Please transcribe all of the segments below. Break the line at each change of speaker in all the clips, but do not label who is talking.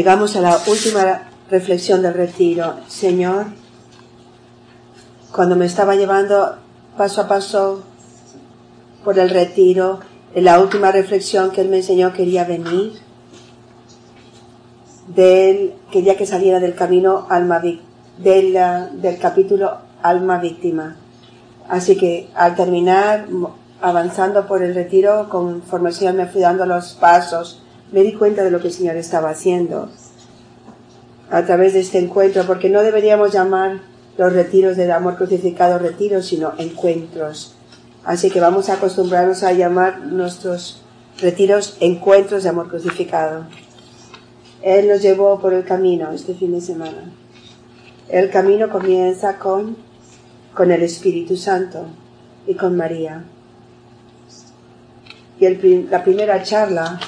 Llegamos a la última reflexión del retiro. Señor, cuando me estaba llevando paso a paso por el retiro, en la última reflexión que Él me enseñó quería venir, de él, quería que saliera del camino alma del, del capítulo alma víctima. Así que al terminar, avanzando por el retiro, conforme el me fui dando los pasos, me di cuenta de lo que el Señor estaba haciendo a través de este encuentro, porque no deberíamos llamar los retiros del amor crucificado retiros, sino encuentros. Así que vamos a acostumbrarnos a llamar nuestros retiros encuentros de amor crucificado. Él nos llevó por el camino este fin de semana. El camino comienza con, con el Espíritu Santo y con María. Y la primera charla,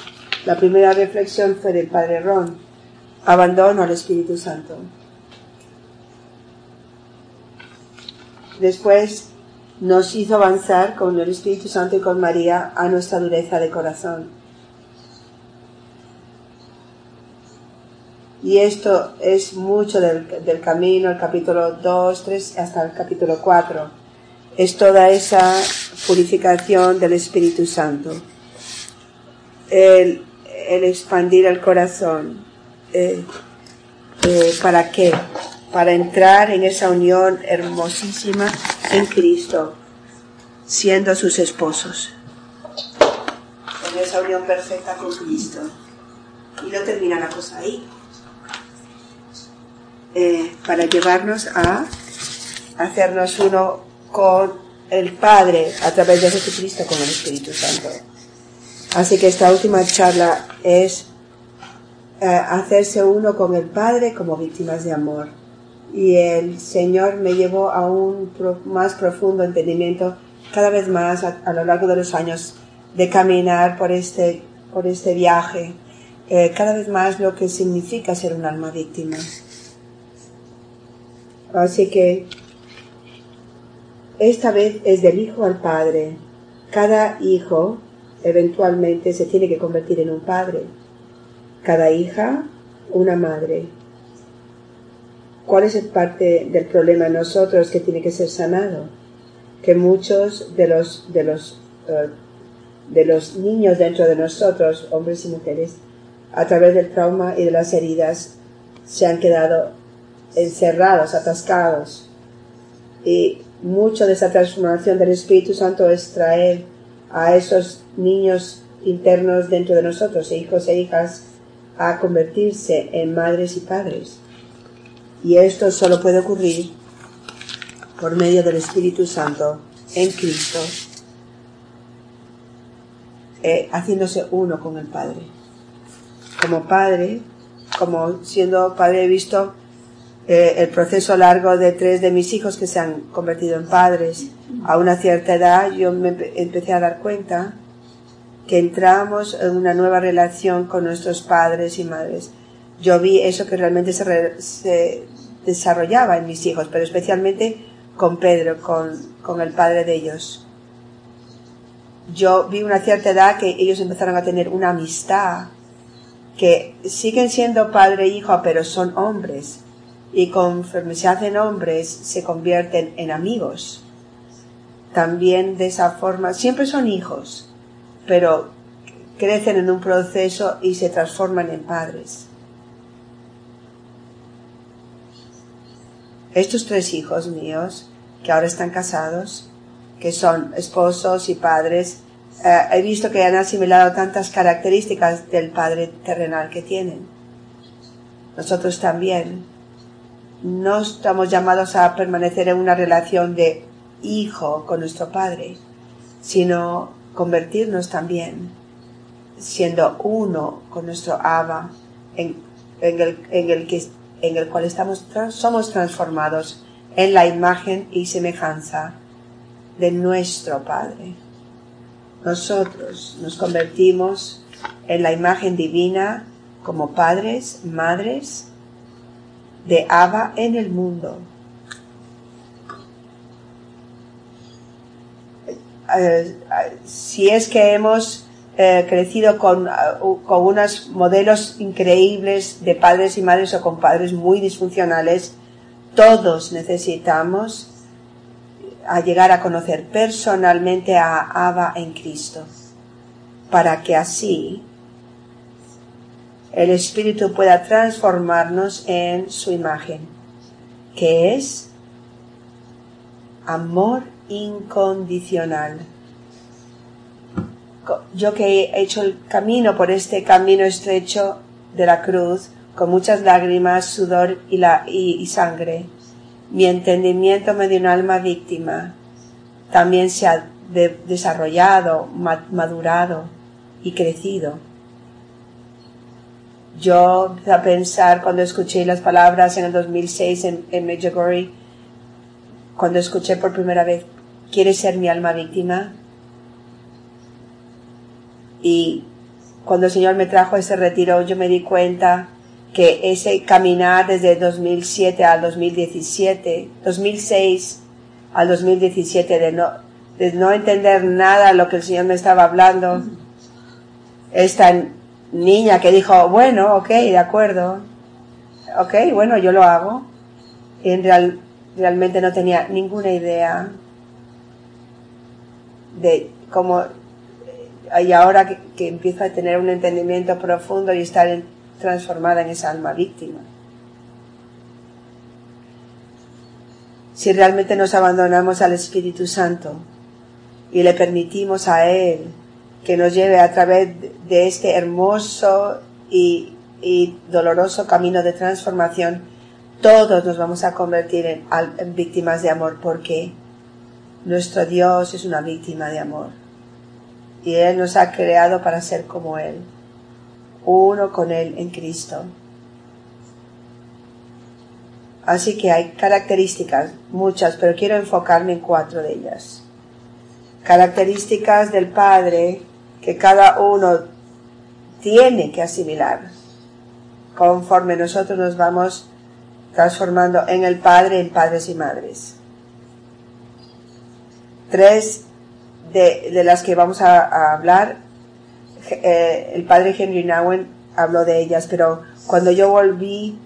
la primera reflexión fue del Padre Ron, abandono al Espíritu Santo. Después nos hizo avanzar con el Espíritu Santo y con María a nuestra dureza de corazón. Y esto es mucho del, camino, el capítulo 2, 3 hasta el capítulo 4. Es toda esa purificación del Espíritu Santo. El, expandir el corazón. Eh, eh, ¿Para qué? Para entrar en esa unión hermosísima en Cristo, siendo sus esposos. En esa unión perfecta con Cristo. Y no termina la cosa ahí. Eh, para llevarnos a hacernos uno con el Padre a través de Jesucristo con el Espíritu Santo. Así que esta última charla es eh, hacerse uno con el Padre como víctimas de amor. Y el Señor me llevó a un más profundo entendimiento cada vez más a, lo largo de los años de caminar por este, por este viaje, eh, cada vez más lo que significa ser un alma víctima. Así que esta vez es del hijo al padre. Cada hijo eventualmente se tiene que convertir en un padre. Cada hija, una madre. ¿Cuál es el parte del problema en nosotros que tiene que ser sanado? Que muchos de los, de los, eh, de los niños dentro de nosotros, hombres y mujeres, a través del trauma y de las heridas, se han quedado encerrados, atascados. Y mucho de esa transformación del Espíritu Santo es traer a esos niños internos dentro de nosotros, e hijos e hijas, a convertirse en madres y padres. Y esto solo puede ocurrir por medio del Espíritu Santo en Cristo, eh, haciéndose uno con el Padre. Como Padre, como siendo Padre visto eh, el proceso largo de tres de mis hijos que se han convertido en padres. A una cierta edad yo me empecé a dar cuenta que entramos en una nueva relación con nuestros padres y madres. Yo vi eso que realmente se, se desarrollaba en mis hijos, pero especialmente con Pedro, con, con el padre de ellos. Yo vi una cierta edad que ellos empezaron a tener una amistad, que siguen siendo padre e hijo, pero son hombres y conforme se hacen hombres se convierten en amigos. También de esa forma, siempre son hijos, pero crecen en un proceso y se transforman en padres. Estos tres hijos míos, que ahora están casados, que son esposos y padres, eh, he visto que han asimilado tantas características del padre terrenal que tienen. Nosotros también no estamos llamados a permanecer en una relación de hijo con nuestro Padre, sino convertirnos también, siendo uno con nuestro Abba, en, el, que, en el cual estamos, somos transformados en la imagen y semejanza de nuestro Padre. Nosotros nos convertimos en la imagen divina como padres, madres, de Abba en el mundo. Eh, si es que hemos eh, crecido con, con unos modelos increíbles de padres y madres o con padres muy disfuncionales, todos necesitamos a llegar a conocer personalmente a Abba en Cristo, para que así el Espíritu pueda transformarnos en su imagen, que es amor incondicional. Yo que he hecho el camino por este camino estrecho de la cruz, con muchas lágrimas, sudor y, sangre, mi entendimiento me dio un alma víctima. También se ha desarrollado, madurado y crecido. Yo a pensar cuando escuché las palabras en el 2006 en, en Medjugorje, cuando escuché por primera vez, ¿quieres ser mi alma víctima? Y cuando el Señor me trajo ese retiro, yo me di cuenta que ese caminar desde 2007 al 2017, 2006 al 2017, de no, de no entender nada de lo que el Señor me estaba hablando, esta niña que dijo, bueno, ok, de acuerdo, ok, bueno, yo lo hago, y en real, realmente no tenía ninguna idea de cómo, y ahora que, empiezo a tener un entendimiento profundo y estar transformada en esa alma víctima. Si realmente nos abandonamos al Espíritu Santo y le permitimos a Él que nos lleve a través de este hermoso y, doloroso camino de transformación, todos nos vamos a convertir en, en víctimas de amor porque nuestro Dios es una víctima de amor y Él nos ha creado para ser como Él uno con Él en Cristo. Así que hay características, muchas, pero quiero enfocarme en cuatro de ellas. Características del Padre que cada uno tiene que asimilar conforme nosotros nos vamos transformando en el Padre, en padres y madres. Tres de, las que vamos a hablar eh, el padre Henry Nowen habló de ellas, pero cuando yo volví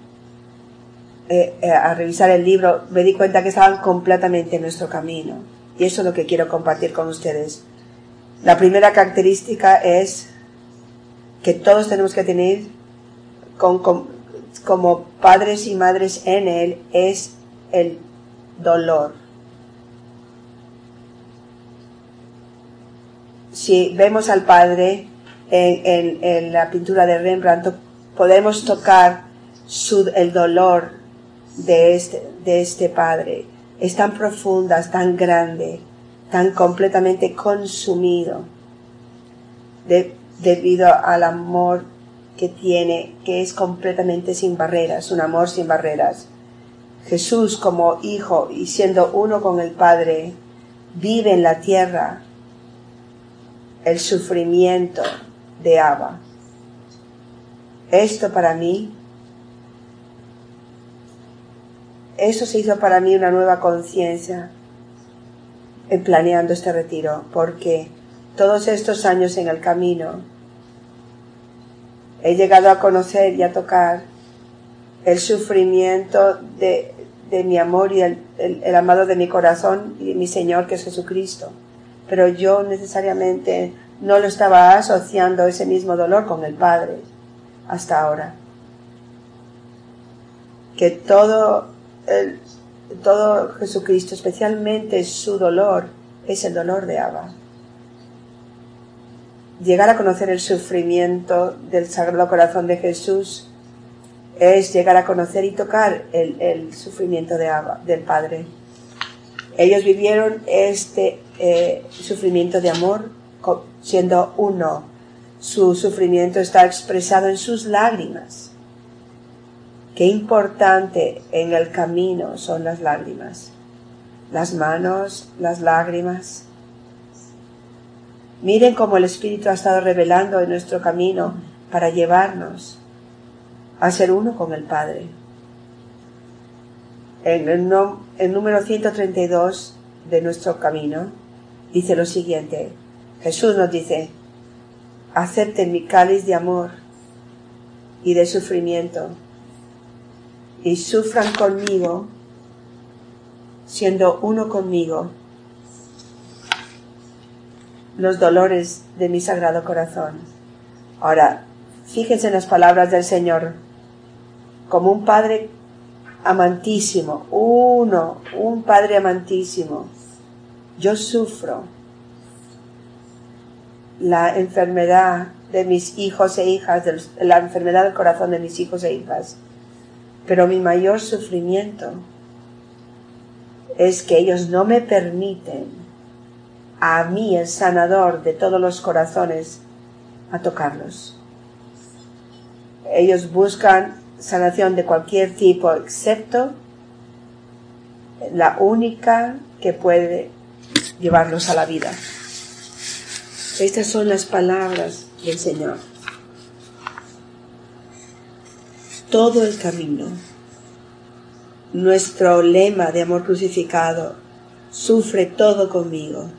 eh, eh, a revisar el libro, me di cuenta que estaban completamente en nuestro camino. Y eso es lo que quiero compartir con ustedes. La primera característica es que todos tenemos que tener como padres y madres en Él es el dolor. Si vemos al Padre en, la pintura de Rembrandt podemos tocar el dolor de este, de este padre. Es tan profunda, es tan grande, tan completamente consumido debido al amor que tiene, que es completamente sin barreras, un amor sin barreras. Jesús como hijo y siendo uno con el Padre, vive en la tierra el sufrimiento, de Abba. Esto para mí, eso se hizo para mí una nueva conciencia en planeando este retiro, porque todos estos años en el camino he llegado a conocer y a tocar el sufrimiento de, mi amor y el, el, amado de mi corazón y mi Señor que es Jesucristo. Pero yo necesariamente no lo estaba asociando ese mismo dolor con el Padre hasta ahora. Que todo, el, todo Jesucristo, especialmente su dolor, es el dolor de Abba. Llegar a conocer el sufrimiento del Sagrado Corazón de Jesús es llegar a conocer y tocar el, el sufrimiento de del Padre. Ellos vivieron este eh, sufrimiento de amor siendo uno. Su sufrimiento está expresado en sus lágrimas. Qué importante en el camino son las lágrimas. Las manos, las lágrimas. Miren cómo el Espíritu ha estado revelando en nuestro camino para llevarnos a ser uno con el Padre. En el, el número 132 de nuestro camino dice lo siguiente, Jesús nos dice, acepten mi cáliz de amor y de sufrimiento y sufran conmigo, siendo uno conmigo, los dolores de mi sagrado corazón. Ahora, fíjense en las palabras del Señor, como un Padre amantísimo, uno, un Padre amantísimo. Yo sufro la enfermedad de mis hijos e hijas, la enfermedad del corazón de mis hijos e hijas. Pero mi mayor sufrimiento es que ellos no me permiten a mí, el sanador de todos los corazones, a tocarlos. Ellos buscan sanación de cualquier tipo, excepto la única que puede llevarlos a la vida. Estas son las palabras del Señor. Todo el camino. Nuestro lema de amor crucificado, sufre todo conmigo.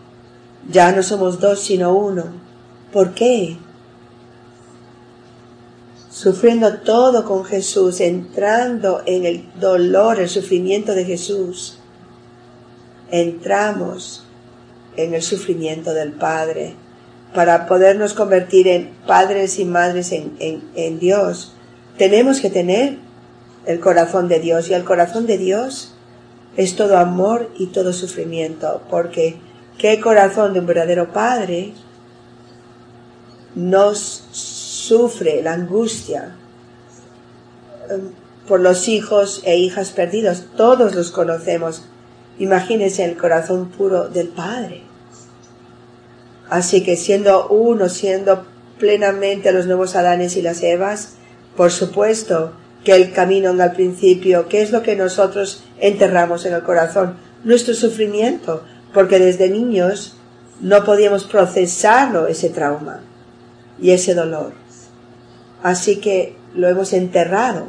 Ya no somos dos sino uno. ¿Por qué? Sufriendo todo con Jesús, entrando en el dolor, el sufrimiento de Jesús, entramos en el sufrimiento del Padre para podernos convertir en padres y madres en, en, Dios, tenemos que tener el corazón de Dios y el corazón de Dios es todo amor y todo sufrimiento, porque qué corazón de un verdadero padre nos sufre la angustia em, por los hijos e hijas perdidos, todos los conocemos. Imagínense el corazón puro del Padre. Así que siendo uno, siendo plenamente los nuevos Adanes y las Evas, por supuesto que el camino en el principio, ¿qué es lo que nosotros enterramos en el corazón? Nuestro sufrimiento, porque desde niños no podíamos procesarlo ese trauma y ese dolor. Así que lo hemos enterrado.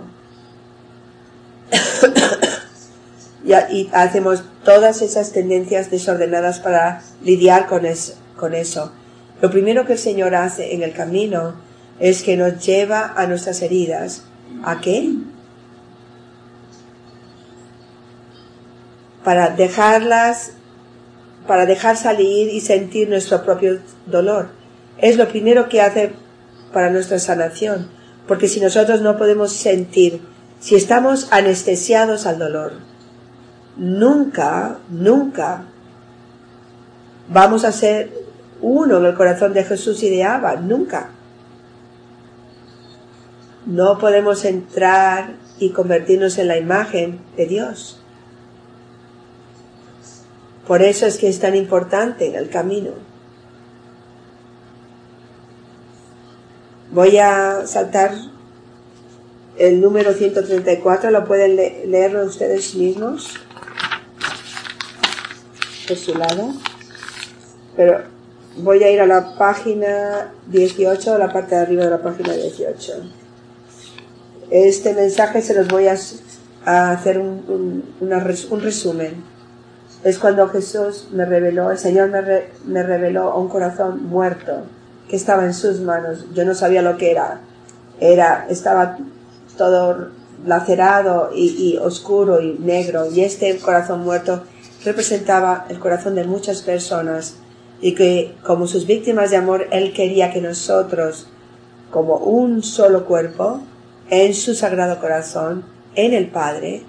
y, hacemos todas esas tendencias desordenadas para lidiar con con eso. Lo primero que el Señor hace en el camino es que nos lleva a nuestras heridas. ¿A qué? Para dejarlas, para dejar salir y sentir nuestro propio dolor. Es lo primero que hace para nuestra sanación. Porque si nosotros no podemos sentir, si estamos anestesiados al dolor, nunca, nunca vamos a ser uno en el corazón de Jesús y de Abba, nunca. No podemos entrar y convertirnos en la imagen de Dios. Por eso es que es tan importante en el camino. Voy a saltar el número 134, lo pueden leerlo ustedes mismos por su lado. Pero voy a ir a la página 18, a la parte de arriba de la página 18. Este mensaje se los voy a, hacer un, un, resumen. Es cuando Jesús me reveló, el Señor me, me reveló un corazón muerto que estaba en sus manos. Yo no sabía lo que era. Era, estaba todo lacerado y oscuro y negro. Y este corazón muerto representaba el corazón de muchas personas y que como sus víctimas de amor, Él quería que nosotros, como un solo cuerpo, en su sagrado corazón, en el Padre,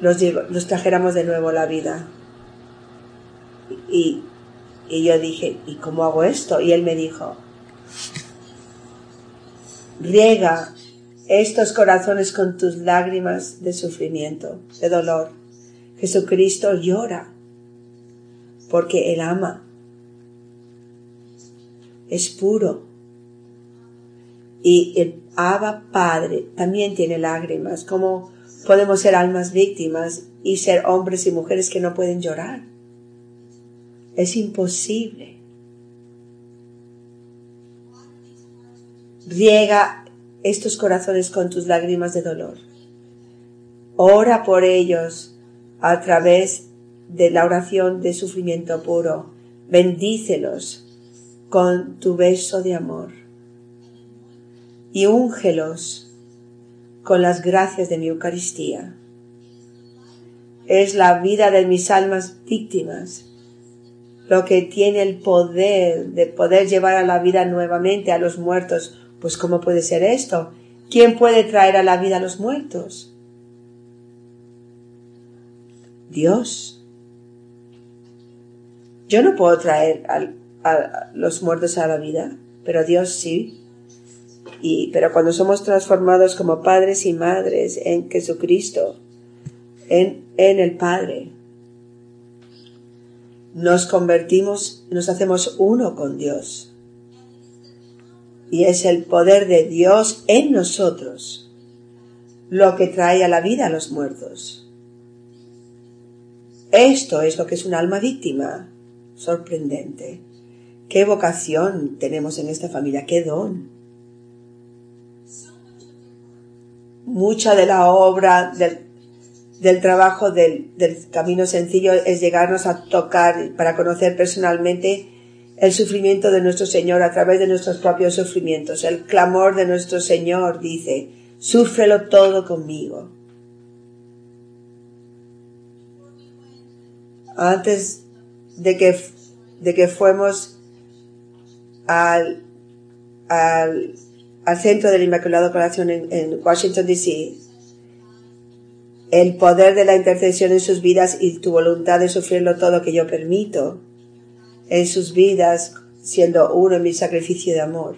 los, trajéramos de nuevo la vida. Y, y yo dije, ¿y cómo hago esto? Y Él me dijo, riega estos corazones con tus lágrimas de sufrimiento, de dolor. Jesucristo llora porque Él ama es puro. Y Abba Padre también tiene lágrimas. ¿Cómo podemos ser almas víctimas y ser hombres y mujeres que no pueden llorar? Es imposible. Riega estos corazones con tus lágrimas de dolor. Ora por ellos a través de la oración de sufrimiento puro. Bendícelos con tu beso de amor. Y úngelos con las gracias de mi Eucaristía. Es la vida de mis almas víctimas lo que tiene el poder de poder llevar a la vida nuevamente a los muertos. Pues ¿cómo puede ser esto? ¿Quién puede traer a la vida a los muertos? Dios. Yo no puedo traer a, los muertos a la vida, pero Dios sí. Y, pero cuando somos transformados como padres y madres en Jesucristo, en, en el Padre, nos convertimos, nos hacemos uno con Dios. Y es el poder de Dios en nosotros lo que trae a la vida a los muertos. Esto es lo que es un alma víctima. Sorprendente. Qué vocación tenemos en esta familia, qué don. Mucha de la obra del, del trabajo del, del, camino sencillo es llegarnos a tocar para conocer personalmente el sufrimiento de nuestro Señor a través de nuestros propios sufrimientos. El clamor de nuestro Señor dice, súfrelo todo conmigo. antes de que, de que fuimos al, al, al centro del Inmaculado Corazón en, en Washington, D.C., el poder de la intercesión en sus vidas y tu voluntad de sufrirlo todo que yo permito en sus vidas, siendo uno en mi sacrificio de amor.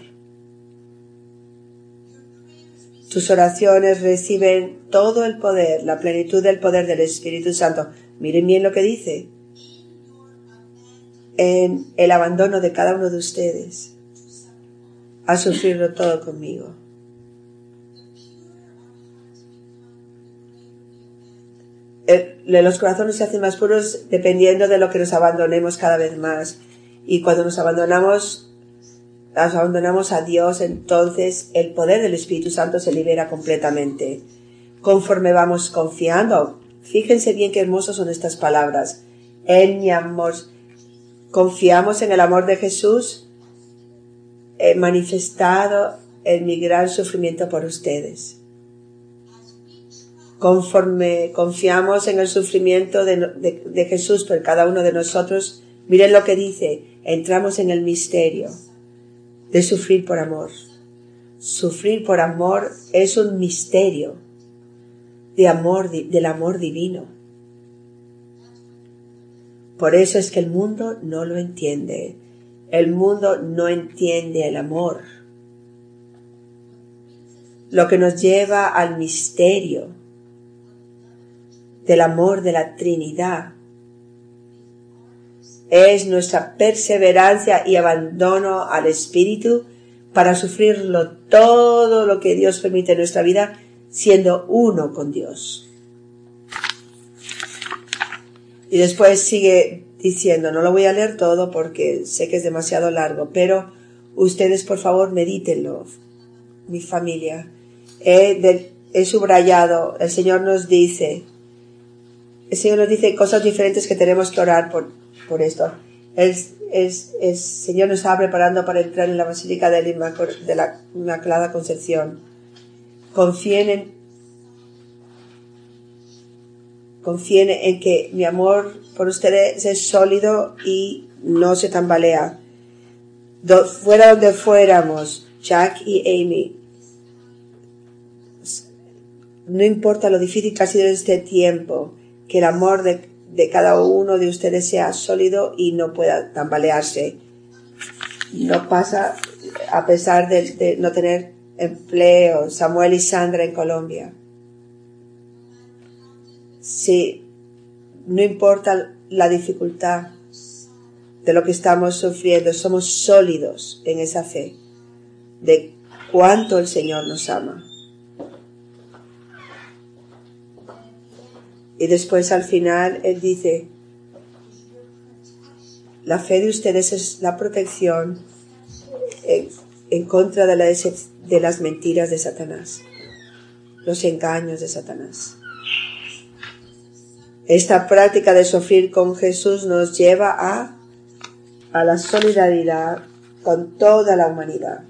Tus oraciones reciben todo el poder, la plenitud del poder del Espíritu Santo Miren bien lo que dice. En el abandono de cada uno de ustedes a sufrirlo todo conmigo. los corazones se hacen más puros dependiendo de lo que nos abandonemos cada vez más. Y cuando nos abandonamos, nos abandonamos a Dios, entonces el poder del Espíritu Santo se libera completamente. Conforme vamos confiando, Fíjense bien qué hermosas son estas palabras. En mi amor. Confiamos en el amor de Jesús manifestado en mi gran sufrimiento por ustedes. Conforme confiamos en el sufrimiento de, de Jesús por cada uno de nosotros, miren lo que dice, entramos en el misterio de sufrir por amor. Sufrir por amor es un misterio de amor, del amor divino. Por eso es que el mundo no lo entiende. El mundo no entiende el amor. Lo que nos lleva al misterio del amor de la Trinidad es nuestra perseverancia y abandono al Espíritu para sufrirlo todo lo que Dios permite en nuestra vida siendo uno con Dios. Y después sigue diciendo, no lo voy a leer todo porque sé que es demasiado largo, pero ustedes por favor medítenlo, mi familia. He, subrayado, el Señor nos dice, el Señor nos dice cosas diferentes que tenemos que orar por, por esto. El, el, Señor nos está preparando para entrar en la Basílica de la Inmaculada Concepción confíen en, confíen en que mi amor por ustedes es sólido y no se tambalea. fuera donde fuéramos, Jack y Amy, no importa lo difícil que ha sido este tiempo, que el amor de, cada uno de ustedes sea sólido y no pueda tambalearse. No pasa a pesar de no tener empleo, Samuel y Sandra en Colombia. Sí, no importa la dificultad de lo que estamos sufriendo, somos sólidos en esa fe de cuánto el Señor nos ama. Y después al final Él dice, la fe de ustedes es la protección en contra de, la de las mentiras de Satanás, los engaños de Satanás. Esta práctica de sufrir con Jesús nos lleva a, a la solidaridad con toda la humanidad.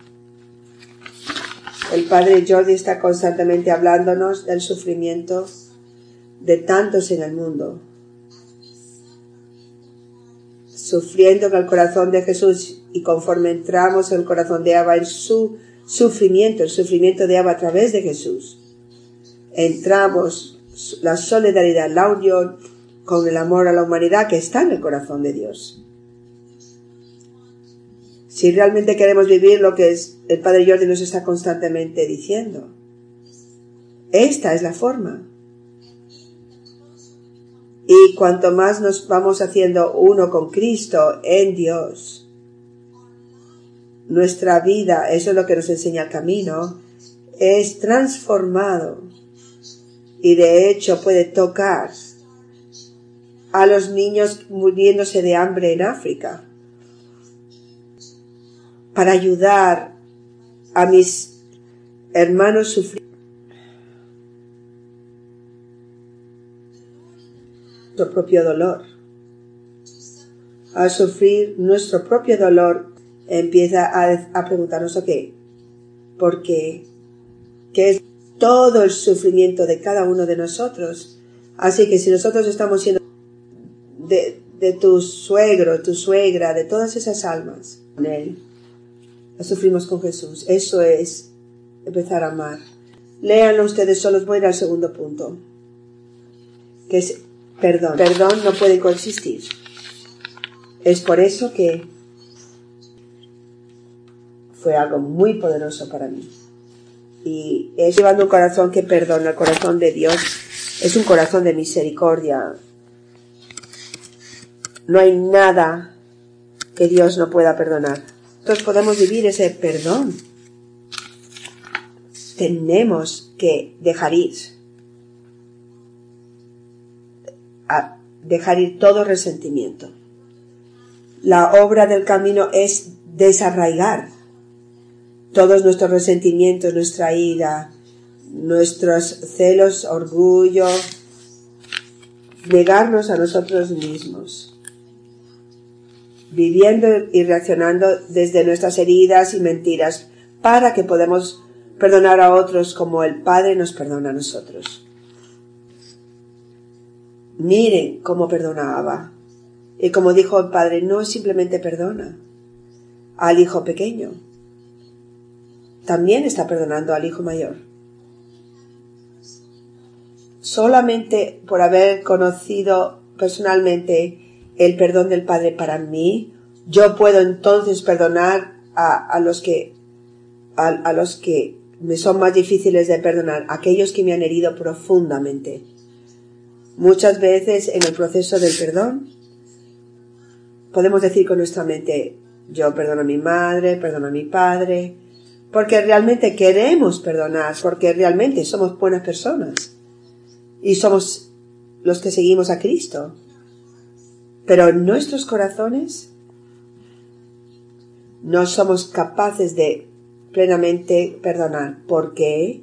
El Padre Jordi está constantemente hablándonos del sufrimiento de tantos en el mundo, sufriendo en el corazón de Jesús y conforme entramos en el corazón de Abba en su sufrimiento, el sufrimiento de Abba a través de Jesús, entramos la solidaridad, la unión con el amor a la humanidad que está en el corazón de Dios. Si realmente queremos vivir lo que es, el Padre Jordi nos está constantemente diciendo, esta es la forma. Y cuanto más nos vamos haciendo uno con Cristo en Dios, nuestra vida, eso es lo que nos enseña el camino, es transformado y de hecho puede tocar a los niños muriéndose de hambre en África para ayudar a mis hermanos sufrir nuestro propio dolor. Al sufrir nuestro propio dolor, empieza a, preguntarnos, ok, ¿por qué? ¿Qué es todo el sufrimiento de cada uno de nosotros? Así que si nosotros estamos siendo de, de tu suegro, tu suegra, de todas esas almas, con él, sufrimos con Jesús. Eso es empezar a amar. Léanlo ustedes solos, voy a ir al segundo punto, que es perdón. Perdón no puede coexistir. Es por eso que fue algo muy poderoso para mí. Y es llevando un corazón que perdona, el corazón de Dios es un corazón de misericordia. No hay nada que Dios no pueda perdonar. Entonces podemos vivir ese perdón. Tenemos que dejar ir. Dejar ir todo resentimiento. La obra del camino es desarraigar todos nuestros resentimientos, nuestra ira, nuestros celos, orgullo, negarnos a nosotros mismos viviendo y reaccionando desde nuestras heridas y mentiras para que podamos perdonar a otros como el Padre nos perdona a nosotros. Miren cómo perdonaba. Y como dijo el Padre, no simplemente perdona al hijo pequeño, también está perdonando al hijo mayor. Solamente por haber conocido personalmente el perdón del Padre para mí, yo puedo entonces perdonar a, los que a, los que me son más difíciles de perdonar, aquellos que me han herido profundamente. Muchas veces en el proceso del perdón podemos decir con nuestra mente, yo perdono a mi madre, perdono a mi padre, porque realmente queremos perdonar, porque realmente somos buenas personas y somos los que seguimos a Cristo. Pero nuestros corazones no somos capaces de plenamente perdonar. ¿Por qué?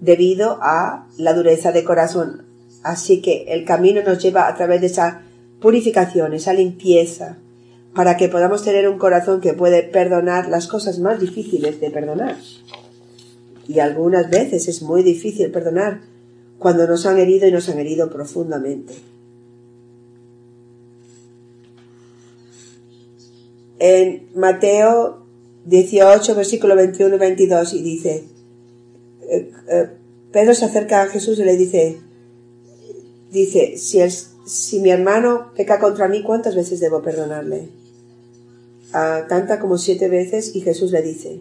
Debido a la dureza de corazón. Así que el camino nos lleva a través de esa purificación, esa limpieza, para que podamos tener un corazón que puede perdonar las cosas más difíciles de perdonar. Y algunas veces es muy difícil perdonar cuando nos han herido y nos han herido profundamente. en Mateo 18, versículo 21 y 22, y dice, eh, eh, Pedro se acerca a Jesús y le dice, dice, si, si mi hermano peca contra mí, ¿cuántas veces debo perdonarle? A tanta como siete veces, y Jesús le dice,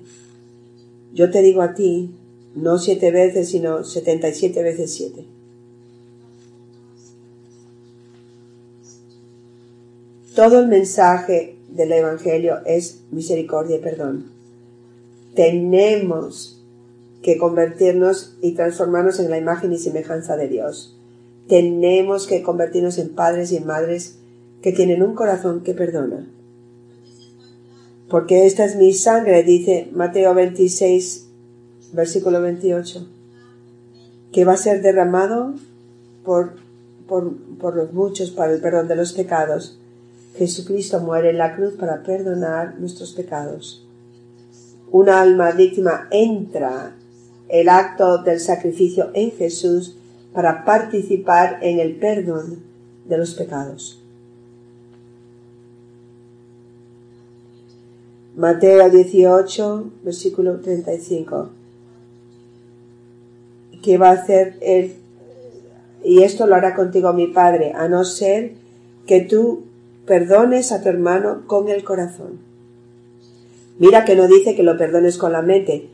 yo te digo a ti, no siete veces, sino setenta y siete veces siete. Todo el mensaje del Evangelio es misericordia y perdón. Tenemos que convertirnos y transformarnos en la imagen y semejanza de Dios. Tenemos que convertirnos en padres y en madres que tienen un corazón que perdona. Porque esta es mi sangre, dice Mateo 26, versículo 28, que va a ser derramado por, por, por los muchos para el perdón de los pecados Jesucristo muere en la cruz para perdonar nuestros pecados. una alma víctima entra el acto del sacrificio en Jesús para participar en el perdón de los pecados. Mateo 18, versículo 35. ¿Qué va a hacer él? Y esto lo hará contigo mi Padre, a no ser que tú perdones a tu hermano con el corazón. Mira que no dice que lo perdones con la mente.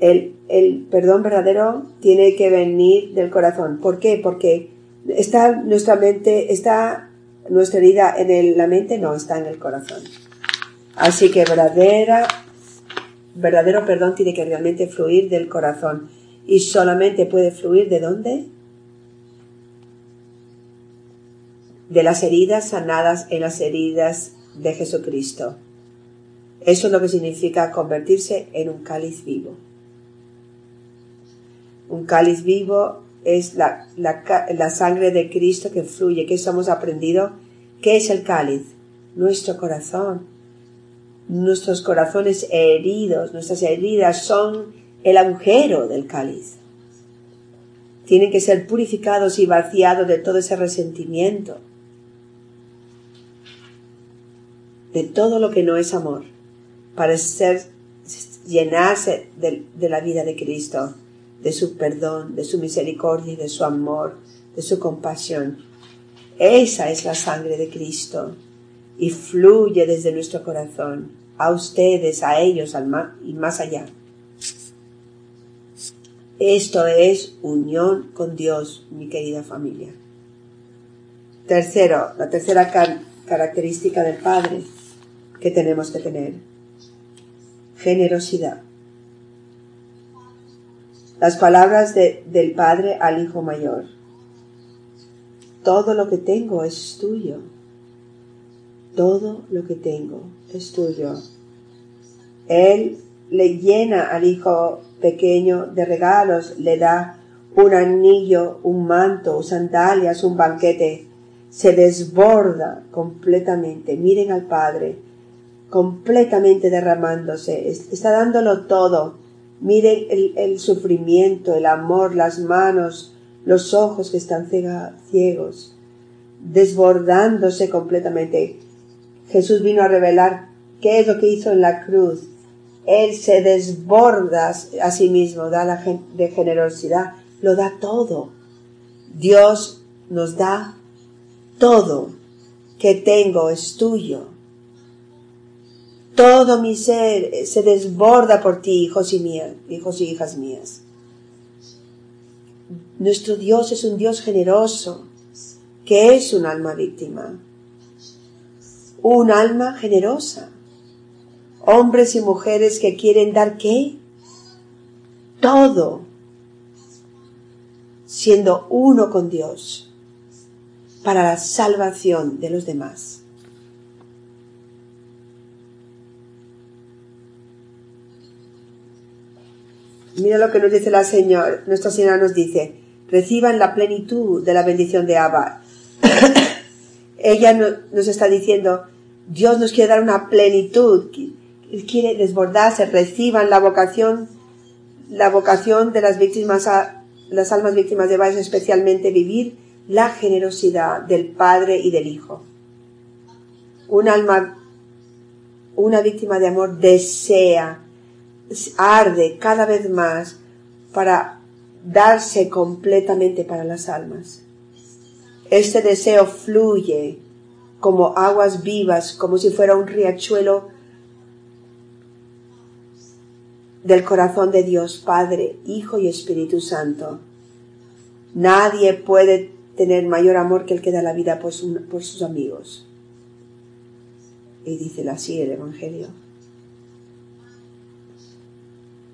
El, el perdón verdadero tiene que venir del corazón. ¿Por qué? Porque está nuestra mente, está nuestra herida en la mente, no, está en el corazón. Así que verdadera, verdadero perdón tiene que realmente fluir del corazón. Y solamente puede fluir de dónde? De las heridas sanadas en las heridas de Jesucristo. Eso es lo que significa convertirse en un cáliz vivo. Un cáliz vivo es la, la, sangre de Cristo que fluye, que eso hemos aprendido. ¿Qué es el cáliz? Nuestro corazón. Nuestros corazones heridos, nuestras heridas son el agujero del cáliz. Tienen que ser purificados y vaciados de todo ese resentimiento, de todo lo que no es amor para ser, llenarse de, la vida de Cristo, de su perdón, de su misericordia de su amor, de su compasión. Esa es la sangre de Cristo y fluye desde nuestro corazón a ustedes, a ellos al y más allá. Esto es unión con Dios, mi querida familia. Tercero, la tercera característica del Padre que tenemos que tener generosidad. Las palabras del Padre al Hijo Mayor. Todo lo que tengo es tuyo. Todo lo que tengo es tuyo. Él le llena al hijo pequeño de regalos, le da un anillo, un manto, sandalias, un banquete. Se desborda completamente. Miren al Padre completamente derramándose, está dándolo todo. Miren el, sufrimiento, el amor, las manos, los ojos que están ciegos, desbordándose completamente. Jesús vino a revelar qué es lo que hizo en la cruz. Él se desborda a sí mismo, da la de generosidad, lo da todo. Dios nos da todo que tengo es tuyo. Todo mi ser se desborda por ti, hijos y, mías, hijos y hijas mías. Nuestro Dios es un Dios generoso, que es un alma víctima. Un alma generosa. Hombres y mujeres que quieren dar qué? Todo. Siendo uno con Dios para la salvación de los demás. Mira lo que nos dice la Señora, Nuestra Señora nos dice, reciban la plenitud de la bendición de Abba. Ella nos está diciendo, Dios nos quiere dar una plenitud, quiere desbordarse, reciban la vocación, la vocación de las víctimas, las almas víctimas de es especialmente vivir la generosidad del Padre y del Hijo. Un alma, una víctima de amor desea arde cada vez más para darse completamente para las almas. Este deseo fluye como aguas vivas, como si fuera un riachuelo del corazón de Dios Padre, Hijo y Espíritu Santo. Nadie puede tener mayor amor que el que da la vida por, sus amigos. Y dice así el Evangelio.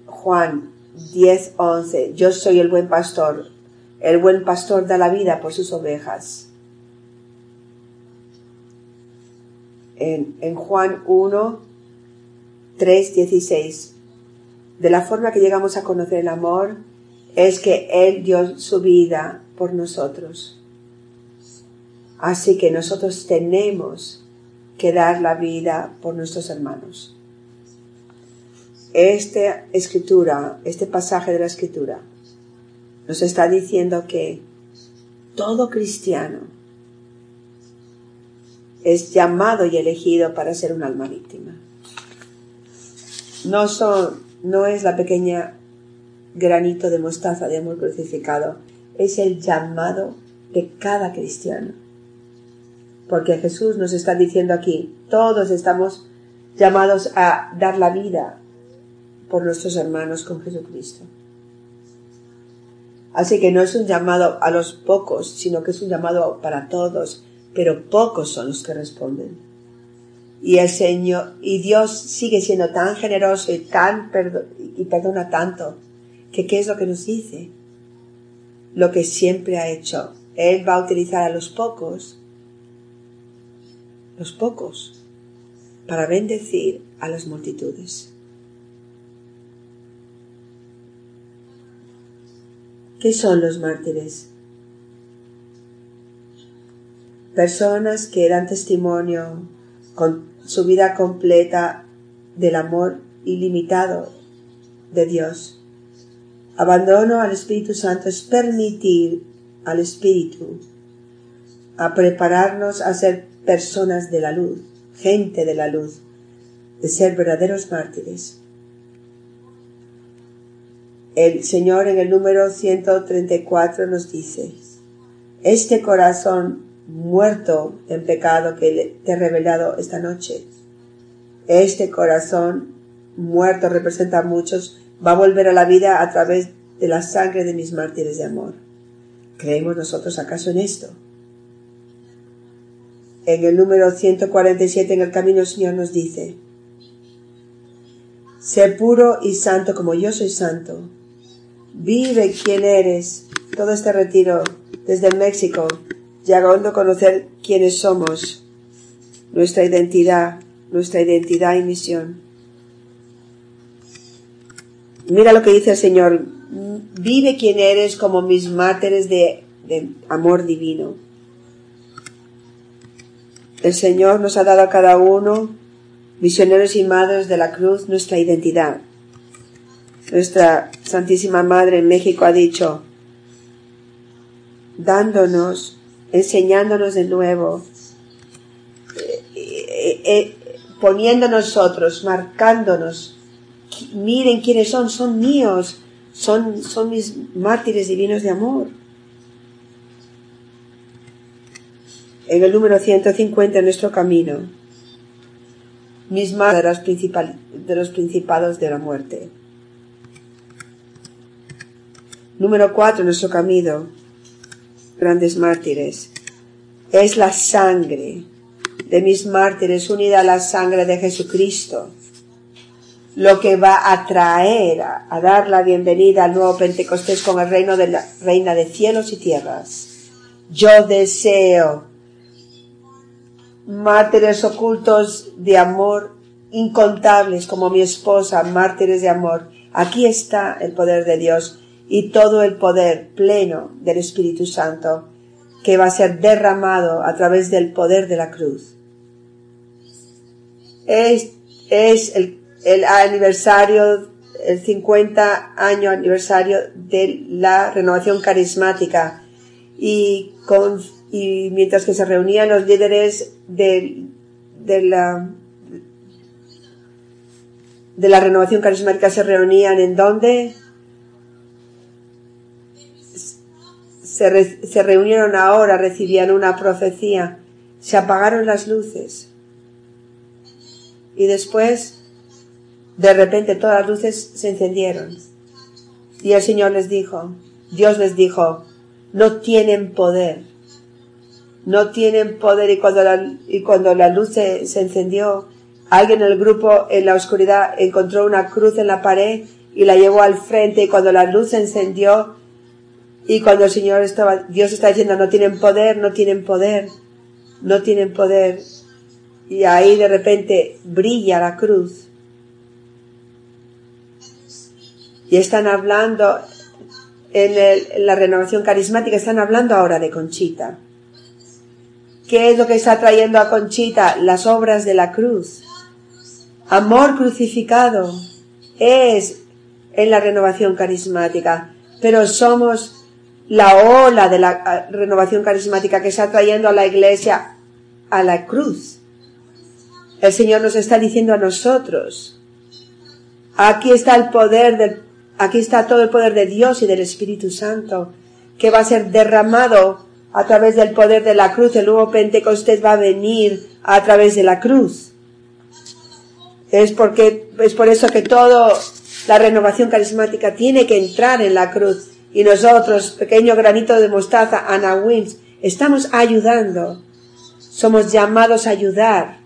Juan 10, 11. Yo soy el buen pastor. El buen pastor da la vida por sus ovejas. En, Juan 1, 3, 16. De la forma que llegamos a conocer el amor es que Él dio su vida por nosotros. Así que nosotros tenemos que dar la vida por nuestros hermanos. esta escritura, este pasaje de la escritura, nos está diciendo que todo cristiano es llamado y elegido para ser un alma víctima. No son, no es la pequeña granito de mostaza de amor crucificado, es el llamado de cada cristiano. Porque Jesús nos está diciendo aquí, todos estamos llamados a dar la vida por nuestros hermanos con Jesucristo. Así que no es un llamado a los pocos, sino que es un llamado para todos, pero pocos son los que responden. Y el Señor, y Dios sigue siendo tan generoso y tan y perdona tanto, que qué es lo que nos dice? Lo que siempre ha hecho. Él va a utilizar a los pocos, los pocos, para bendecir a las multitudes. ¿Qué son los mártires? Personas que dan testimonio con su vida completa del amor ilimitado de Dios. Abandono al Espíritu Santo es permitir al Espíritu a prepararnos a ser personas de la luz, gente de la luz, de ser verdaderos mártires. El Señor en el número 134 nos dice, este corazón muerto en pecado que te he revelado esta noche, este corazón muerto representa a muchos, va a volver a la vida a través de la sangre de mis mártires de amor. ¿Creemos nosotros acaso en esto? En el número 147 en el camino el Señor nos dice, Sé puro y santo como yo soy santo. Vive quien eres. Todo este retiro desde México, llegando a conocer quiénes somos, nuestra identidad, nuestra identidad y misión. Mira lo que dice el Señor. Vive quien eres como mis mártires de, de amor divino. El Señor nos ha dado a cada uno, misioneros y madres de la cruz, nuestra identidad. Nuestra Santísima Madre en México ha dicho, dándonos, enseñándonos de nuevo, eh, eh, eh, poniendo nosotros, marcándonos, miren quiénes son, son míos, son, son mis mártires divinos de amor. En el número 150 en nuestro camino, mis mártires de los principados de la muerte. Número 4 en nuestro camino, grandes mártires, es la sangre de mis mártires unida a la sangre de Jesucristo lo que va a traer, a, dar la bienvenida al nuevo Pentecostés con el reino de la reina de cielos y tierras. Yo deseo mártires ocultos de amor incontables como mi esposa, mártires de amor. Aquí está el poder de Dios y todo el poder pleno del Espíritu Santo que va a ser derramado a través del poder de la cruz. Es, es el el aniversario, el 50 año aniversario de la renovación carismática y, con, y mientras que se reunían los líderes de, de la de la renovación carismática se reunían en donde se, reunieron ahora, recibían una profecía, se apagaron las luces y después de repente todas las luces se encendieron. Y el Señor les dijo, Dios les dijo, no tienen poder. No tienen poder y cuando la, y cuando la luz se, se encendió, alguien en el grupo en la oscuridad encontró una cruz en la pared y la llevó al frente y cuando la luz se encendió y cuando el Señor estaba, Dios está diciendo no tienen poder, no tienen poder, no tienen poder y ahí de repente brilla la cruz Y están hablando en, la renovación carismática, están hablando ahora de Conchita. ¿Qué es lo que está trayendo a Conchita? Las obras de la cruz. Amor crucificado es en la renovación carismática, pero somos la ola de la ah, renovación carismática que está trayendo a la iglesia a la cruz. El Señor nos está diciendo a nosotros, aquí está el poder del, aquí está todo el poder de Dios y del Espíritu Santo que va a ser derramado a través del poder de la cruz. El nuevo Pentecostés va a venir a través de la cruz. Es porque, es por eso que todo la renovación carismática tiene que entrar en la cruz. Y nosotros, pequeño granito de mostaza, Ana Wins, estamos ayudando. Somos llamados a ayudar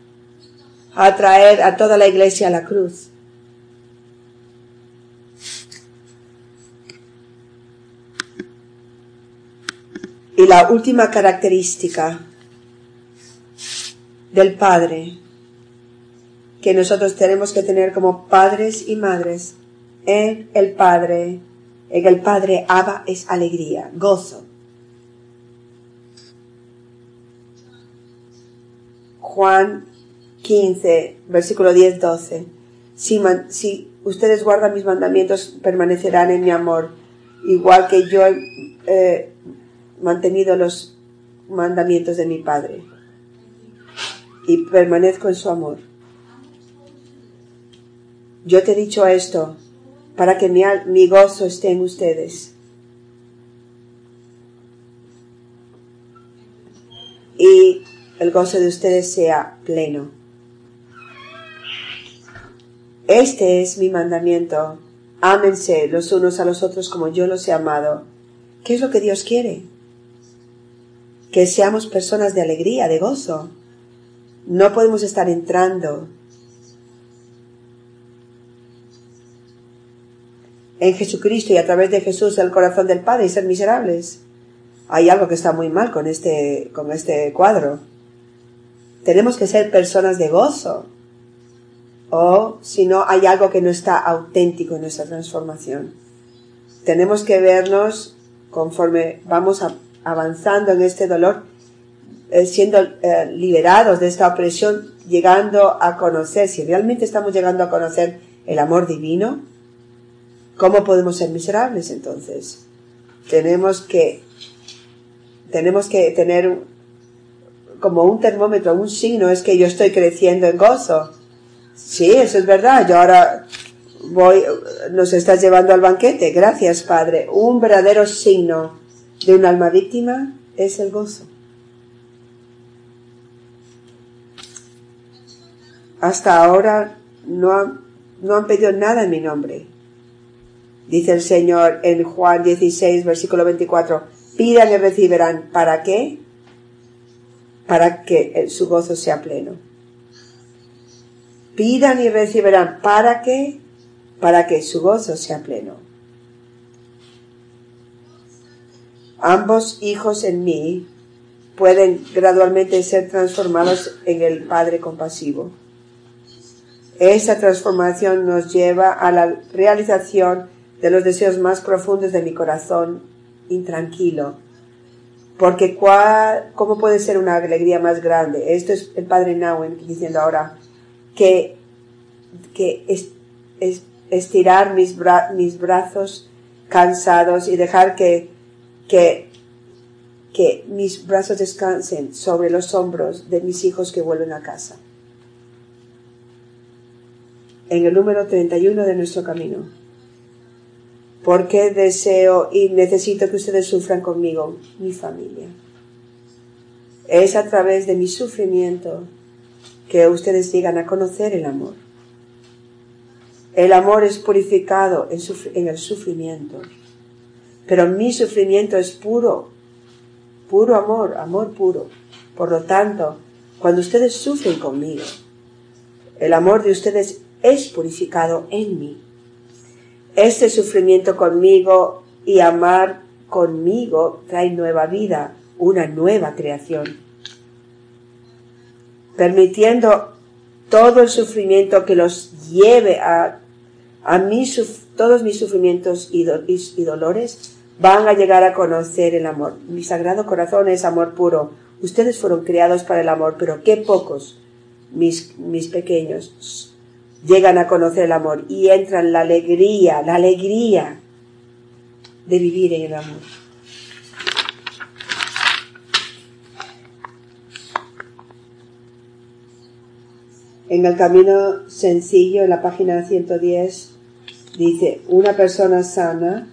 a traer a toda la iglesia a la cruz. Y la última característica del Padre que nosotros tenemos que tener como padres y madres en el Padre, en el Padre Abba es alegría, gozo. Juan 15, versículo 10, 12. Si, ustedes guardan mis mandamientos, permanecerán en mi amor, igual que yo he eh, mantenido los mandamientos de mi Padre. Y permanezco en su amor. Yo te he dicho esto para que mi, mi gozo esté en ustedes. Y el gozo de ustedes sea pleno. Este es mi mandamiento. Ámense los unos a los otros como yo los he amado. ¿Qué es lo que Dios quiere? Que seamos personas de alegría, de gozo. No podemos estar entrando en Jesucristo y a través de Jesús el corazón del Padre y ser miserables. Hay algo que está muy mal con este, con este cuadro. Tenemos que ser personas de gozo. O si no, hay algo que no está auténtico en nuestra transformación. Tenemos que vernos conforme vamos avanzando en este dolor, eh, siendo eh, liberados de esta opresión, llegando a conocer, si realmente estamos llegando a conocer el amor divino, ¿Cómo podemos ser miserables entonces? Tenemos que, tenemos que tener como un termómetro, un signo, es que yo estoy creciendo en gozo. Sí, eso es verdad. Yo ahora voy, nos estás llevando al banquete. Gracias, Padre. Un verdadero signo de un alma víctima es el gozo. Hasta ahora no no han pedido nada en mi nombre. Dice el Señor en Juan 16, versículo 24, pidan y recibirán. ¿Para qué? Para que su gozo sea pleno. Pidan y recibirán. ¿Para qué? Para que su gozo sea pleno. Ambos hijos en mí pueden gradualmente ser transformados en el Padre compasivo. Esa transformación nos lleva a la realización de los deseos más profundos de mi corazón intranquilo. Porque cuál, ¿cómo puede ser una alegría más grande? Esto es el padre Nauen diciendo ahora que, que es, estirar mis, mis brazos cansados y dejar que, que, que mis brazos descansen sobre los hombros de mis hijos que vuelven a casa. En el número 31 de nuestro camino porque deseo y necesito que ustedes sufran conmigo, mi familia. Es a través de mi sufrimiento que ustedes llegan a conocer el amor. El amor es purificado en, el sufrimiento, pero mi sufrimiento es puro, puro amor, amor puro. Por lo tanto, cuando ustedes sufren conmigo, el amor de ustedes es purificado en mí este sufrimiento conmigo y amar conmigo trae nueva vida, una nueva creación. Permitiendo todo el sufrimiento que los lleve a, a todos mis sufrimientos y, y dolores, van a llegar a conocer el amor. Mi sagrado corazón es amor puro. Ustedes fueron creados para el amor, pero qué pocos, mis, mis pequeños, llegan a conocer el amor y entran la alegría, la alegría de vivir en el amor. En el camino sencillo, en la página 110, dice, una persona sana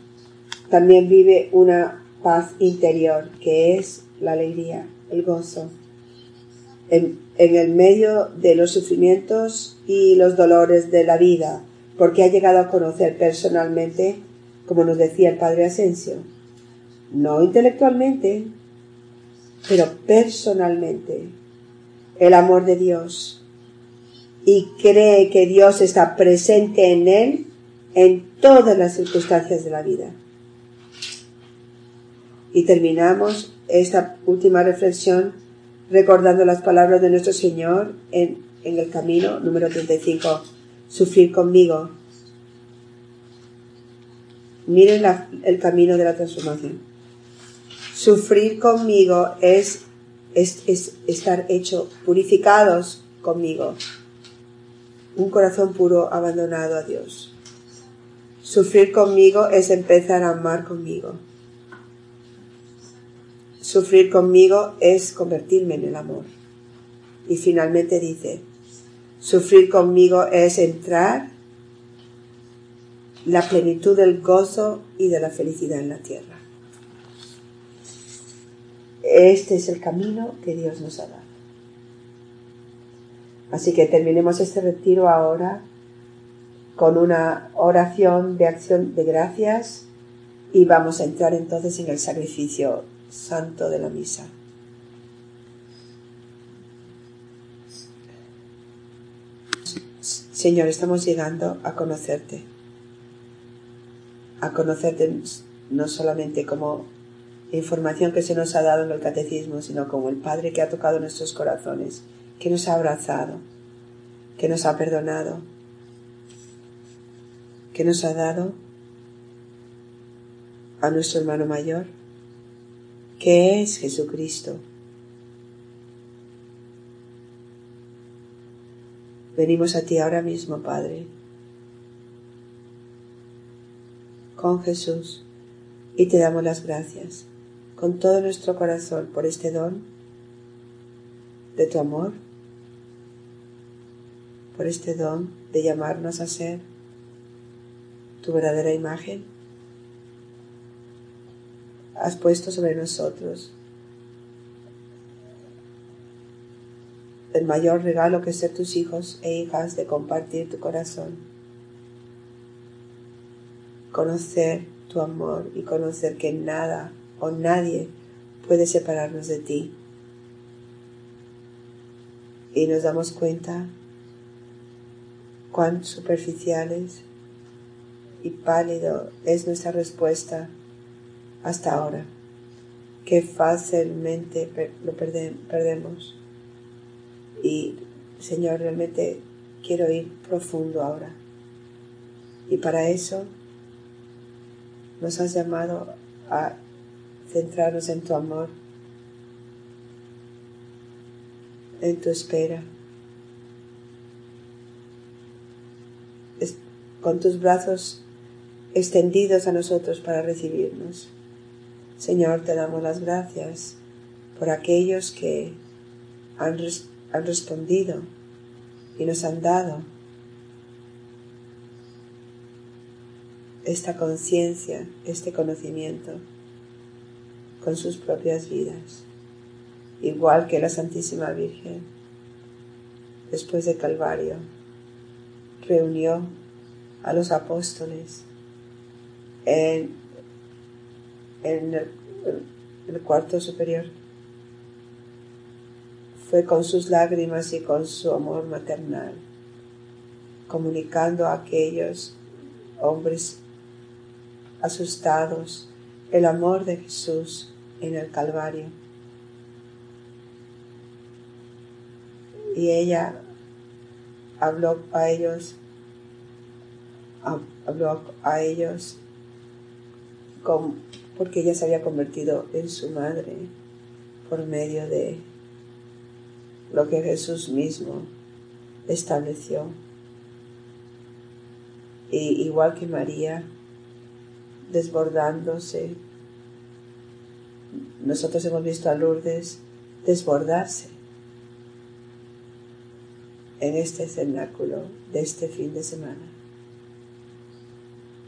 también vive una paz interior, que es la alegría, el gozo. En, en, el medio de los sufrimientos y los dolores de la vida, porque ha llegado a conocer personalmente, como nos decía el padre Asensio, no intelectualmente, pero personalmente, el amor de Dios y cree que Dios está presente en él en todas las circunstancias de la vida. Y terminamos esta última reflexión recordando las palabras de nuestro Señor en, el camino número 35, sufrir conmigo. Miren el camino de la transformación. Sufrir conmigo es, es estar hecho purificados conmigo un corazón puro abandonado a Dios. Sufrir conmigo es empezar a amar conmigo. Sufrir conmigo es convertirme en el amor. Y finalmente dice, sufrir conmigo es entrar la plenitud del gozo y de la felicidad en la tierra. Este es el camino que Dios nos ha dado. Así que terminemos este retiro ahora con una oración de acción de gracias y vamos a entrar entonces en el sacrificio santo de la misa. Señor, estamos llegando a conocerte, a conocerte no solamente como información que se nos ha dado en el catecismo, sino como el Padre que ha tocado nuestros corazones que nos ha abrazado, que nos ha perdonado, que nos ha dado a nuestro hermano mayor, que es Jesucristo. Venimos a ti ahora mismo, Padre, con Jesús, y te damos las gracias con todo nuestro corazón por este don de tu amor por este don de llamarnos a ser tu verdadera imagen. Has puesto sobre nosotros el mayor regalo que ser tus hijos e hijas de compartir tu corazón. Conocer tu amor y conocer que nada o nadie puede separarnos de ti. Y nos damos cuenta cuán superficiales y pálido es nuestra respuesta hasta ahora, que fácilmente lo perdemos. Y Señor, realmente quiero ir profundo ahora. Y para eso nos has llamado a centrarnos en tu amor, en tu espera. con tus brazos extendidos a nosotros para recibirnos. Señor, te damos las gracias por aquellos que han, han respondido y nos han dado esta conciencia, este conocimiento con sus propias vidas, igual que la Santísima Virgen, después de Calvario, reunió a los apóstoles en, el, cuarto superior. Fue con sus lágrimas y con su amor maternal, comunicando a aquellos hombres asustados el amor de Jesús en el Calvario. Y ella habló a ellos habló a ellos porque ella se había convertido en su madre por medio de lo que Jesús mismo estableció Y igual que María, desbordándose, nosotros hemos visto a Lourdes desbordarse en este cenáculo de este fin de semana.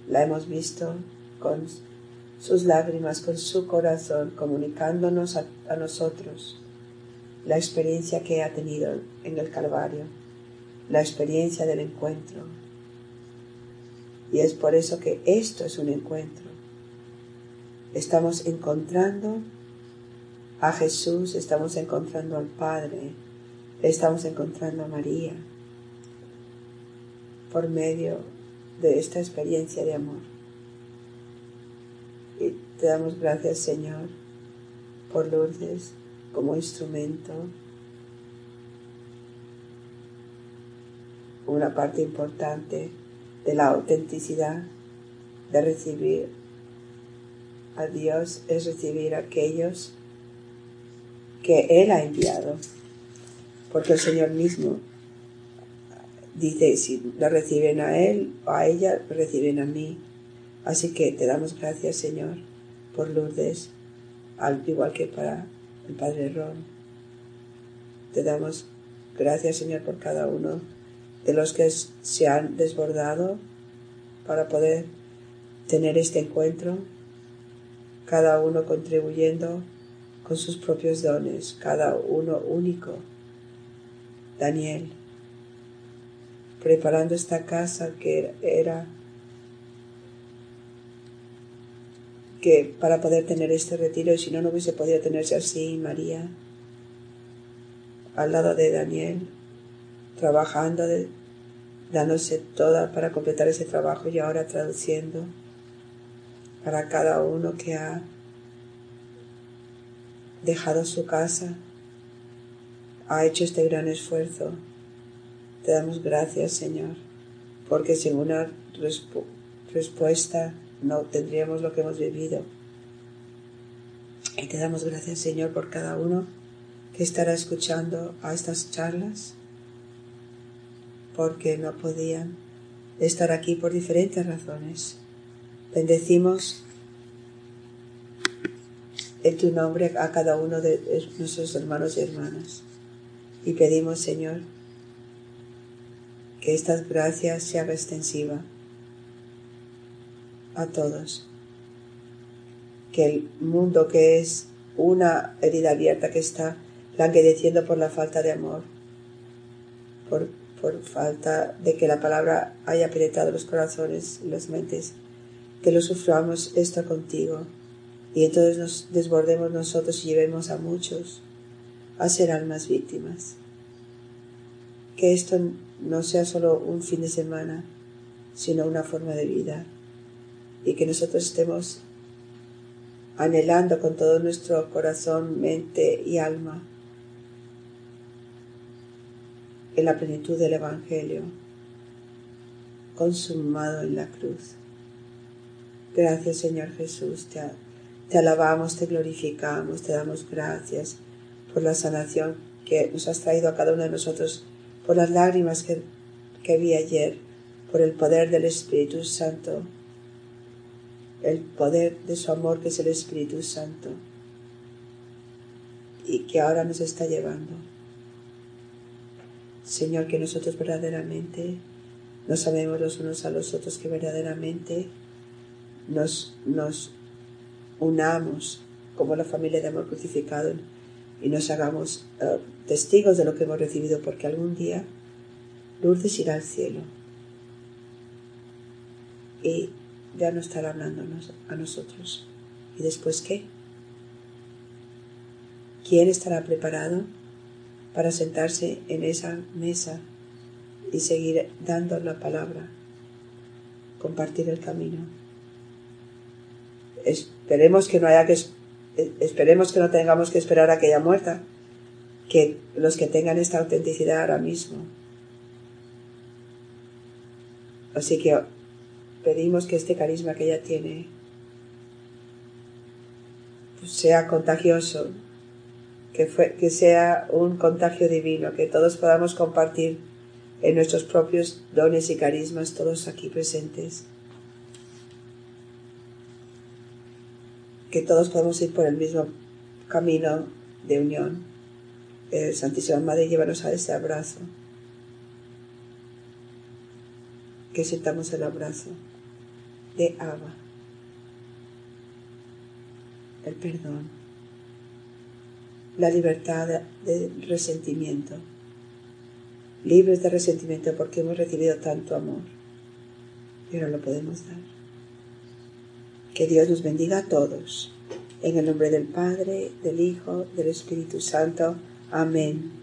La hemos visto con sus lágrimas, con su corazón, comunicándonos a, nosotros la experiencia que ha tenido en el Calvario, la experiencia del encuentro. Y es por eso que esto es un encuentro. Estamos encontrando a Jesús, estamos encontrando al Padre, estamos encontrando a María por medio de esta experiencia de amor. Y te damos gracias, Señor, por Lourdes como instrumento, una parte importante de la autenticidad de recibir a Dios es recibir a aquellos que Él ha enviado porque el Señor mismo dice, si lo reciben a Él o a ella, reciben a mí. Así que te damos gracias, Señor, por Lourdes, al igual que para el Padre Ron. Te damos gracias, Señor, por cada uno de los que se han desbordado para poder tener este encuentro, cada uno contribuyendo con sus propios dones, cada uno único Daniel, preparando esta casa que era que para poder tener este retiro, y si no, no hubiese podido tenerse así, María, al lado de Daniel, trabajando, dándose toda para completar ese trabajo y ahora traduciendo para cada uno que ha dejado su casa ha hecho este gran esfuerzo. Te damos gracias, Señor, porque sin una respuesta no tendríamos lo que hemos vivido. Y te damos gracias, Señor, por cada uno que estará escuchando a estas charlas, porque no podían estar aquí por diferentes razones. Bendecimos en tu nombre a cada uno de nuestros hermanos y hermanas. Y pedimos, Señor, que esta gracia se haga extensiva a todos. Que el mundo que es una herida abierta que está languedeciendo por la falta de amor, por, por falta de que la palabra haya penetrado los corazones y las mentes, que lo suframos esto contigo y entonces nos desbordemos nosotros y llevemos a muchos a ser almas víctimas. Que esto no sea solo un fin de semana, sino una forma de vida. Y que nosotros estemos anhelando con todo nuestro corazón, mente y alma en la plenitud del Evangelio consumado en la cruz. Gracias Señor Jesús, te, alabamos, te glorificamos, te damos gracias por la sanación que nos has traído a cada uno de nosotros, por las lágrimas que, que vi ayer, por el poder del Espíritu Santo, el poder de su amor que es el Espíritu Santo y que ahora nos está llevando. Señor, que nosotros verdaderamente nos amemos los unos a los otros, que verdaderamente nos, nos unamos como la familia de amor crucificado y nos hagamos eh, testigos de lo que hemos recibido, porque algún día Lourdes irá al cielo y ya no estará hablándonos a nosotros. ¿Y después qué? ¿Quién estará preparado para sentarse en esa mesa y seguir dando la palabra, compartir el camino? Esperemos que no haya que eh, esperemos que no tengamos que esperar a que haya muerta, que los que tengan esta autenticidad ahora mismo. Así que pedimos que este carisma que ella tiene pues, sea contagioso, que, que sea un contagio divino, que todos podamos compartir en nuestros propios dones y carismas, todos aquí presentes. Que todos podemos ir por el mismo camino de unión. Santísima Madre, llévanos a ese abrazo. Que sintamos el abrazo de Abba, el perdón, la libertad de resentimiento libres de resentimiento porque hemos recibido tanto amor y ahora lo podemos dar. Que Dios nos bendiga a todos. En el nombre del Padre, del Hijo, del Espíritu Santo. Amén.